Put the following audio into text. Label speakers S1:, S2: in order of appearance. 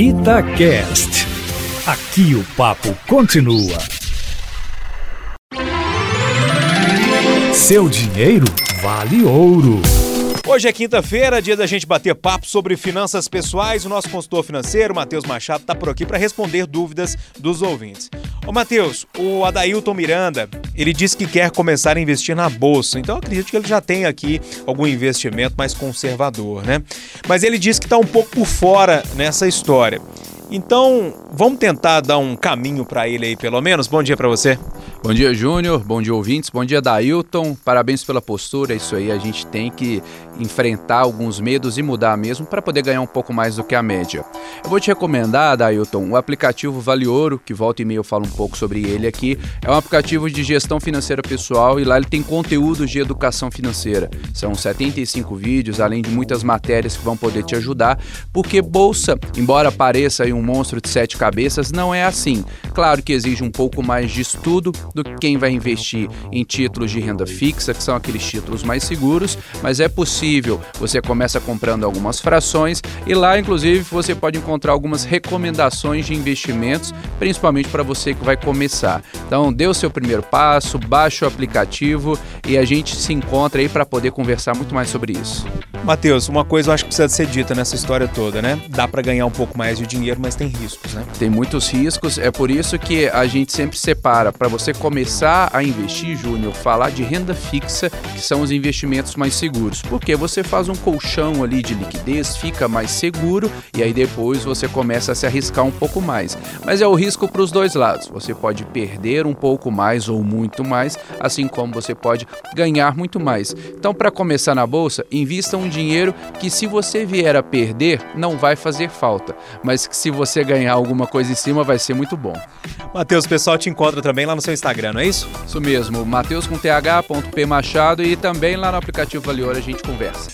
S1: Itacast. Aqui o papo continua. Seu dinheiro vale ouro.
S2: Hoje é quinta-feira, dia da gente bater papo sobre finanças pessoais. O nosso consultor financeiro, Matheus Machado, está por aqui para responder dúvidas dos ouvintes. Ô Matheus, o Adailton Miranda, ele disse que quer começar a investir na bolsa. Então acredito que ele já tem aqui algum investimento mais conservador, né? Mas ele disse que está um pouco por fora nessa história. Então, vamos tentar dar um caminho para ele aí, pelo menos. Bom dia para você.
S3: Bom dia, Júnior. Bom dia, ouvintes. Bom dia, Dailton. Parabéns pela postura. Isso aí, a gente tem que enfrentar alguns medos e mudar mesmo para poder ganhar um pouco mais do que a média. Eu vou te recomendar, Dailton, o aplicativo Vale Ouro, que volta e meia eu falo um pouco sobre ele aqui. É um aplicativo de gestão financeira pessoal e lá ele tem conteúdos de educação financeira. São 75 vídeos, além de muitas matérias que vão poder te ajudar, porque bolsa, embora pareça um monstro de sete cabeças, não é assim. Claro que exige um pouco mais de estudo do que quem vai investir em títulos de renda fixa, que são aqueles títulos mais seguros, mas é possível. Você começa comprando algumas frações e lá, inclusive, você pode encontrar algumas recomendações de investimentos, principalmente para você que vai começar. Então, dê o seu primeiro passo, baixe o aplicativo e a gente se encontra aí para poder conversar muito mais sobre isso.
S2: Matheus, uma coisa eu acho que precisa ser dita nessa história toda, né? Dá para ganhar um pouco mais de dinheiro, mas tem riscos, né?
S3: Tem muitos riscos, é por isso que a gente sempre separa para você começar a investir, Júnior, falar de renda fixa, que são os investimentos mais seguros. Porque você faz um colchão ali de liquidez, fica mais seguro e aí depois você começa a se arriscar um pouco mais. Mas é o risco para os dois lados. Você pode perder um pouco mais ou muito mais, assim como você pode ganhar muito mais. Então, para começar na bolsa, invista um dinheiro que se você vier a perder, não vai fazer falta, mas que se você ganhar alguma coisa em cima, vai ser muito bom.
S2: Matheus, o pessoal te encontra também lá no seu Instagram, não é isso?
S3: Isso mesmo, Matheus com th.p Machado e também lá no aplicativo Valior a gente conversa.